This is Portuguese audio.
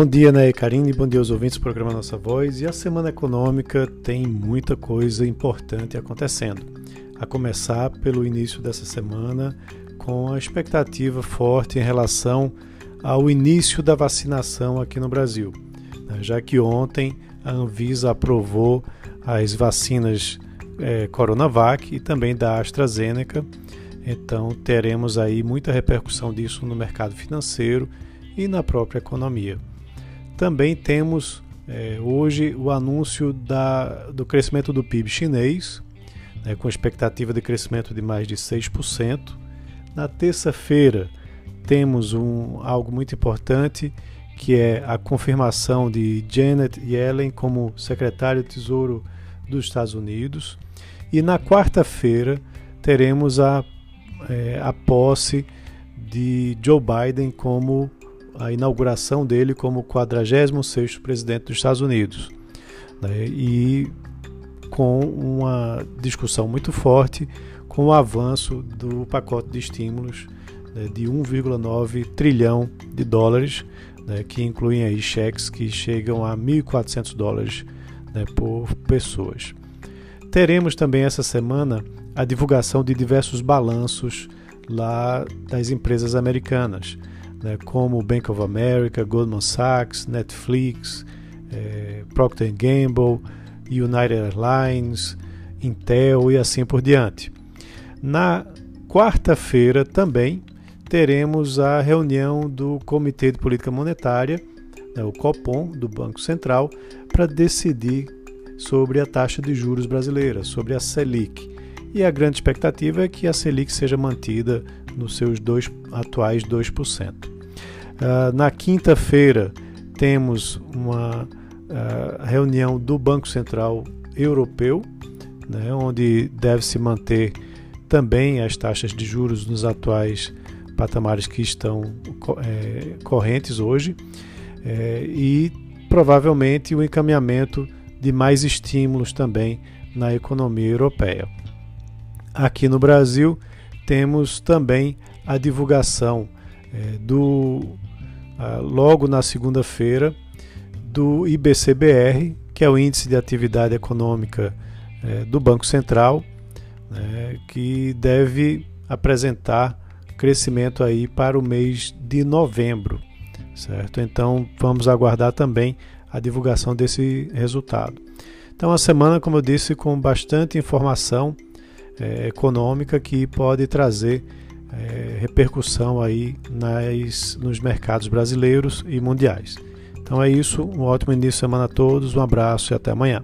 Bom dia, né, Karine? Bom dia aos ouvintes do programa Nossa Voz. E a semana econômica tem muita coisa importante acontecendo. A começar pelo início dessa semana, com a expectativa forte em relação ao início da vacinação aqui no Brasil, né? já que ontem a Anvisa aprovou as vacinas é, Coronavac e também da AstraZeneca. Então teremos aí muita repercussão disso no mercado financeiro e na própria economia. Também temos é, hoje o anúncio da, do crescimento do PIB chinês, né, com expectativa de crescimento de mais de 6%. Na terça-feira, temos um, algo muito importante, que é a confirmação de Janet Yellen como secretária de Tesouro dos Estados Unidos. E na quarta-feira, teremos a, é, a posse de Joe Biden como a inauguração dele como 46º presidente dos Estados Unidos. Né? E com uma discussão muito forte com o avanço do pacote de estímulos né, de 1,9 trilhão de dólares, né, que incluem aí cheques que chegam a 1.400 dólares né, por pessoas. Teremos também essa semana a divulgação de diversos balanços lá das empresas americanas né, como Bank of America, Goldman Sachs, Netflix, é, Procter Gamble, United Airlines, Intel e assim por diante. Na quarta-feira também teremos a reunião do Comitê de Política Monetária, né, o COPOM, do Banco Central, para decidir sobre a taxa de juros brasileira, sobre a Selic. E a grande expectativa é que a Selic seja mantida nos seus dois, atuais 2%. Uh, na quinta-feira, temos uma uh, reunião do Banco Central Europeu, né, onde deve se manter também as taxas de juros nos atuais patamares que estão é, correntes hoje é, e provavelmente o encaminhamento de mais estímulos também na economia europeia. Aqui no Brasil, temos também a divulgação é, do logo na segunda-feira do IBCBR, que é o Índice de Atividade Econômica é, do Banco Central, né, que deve apresentar crescimento aí para o mês de novembro, certo? Então vamos aguardar também a divulgação desse resultado. Então a semana, como eu disse, com bastante informação é, econômica que pode trazer é, repercussão aí nas, nos mercados brasileiros e mundiais. Então é isso, um ótimo início de semana a todos, um abraço e até amanhã.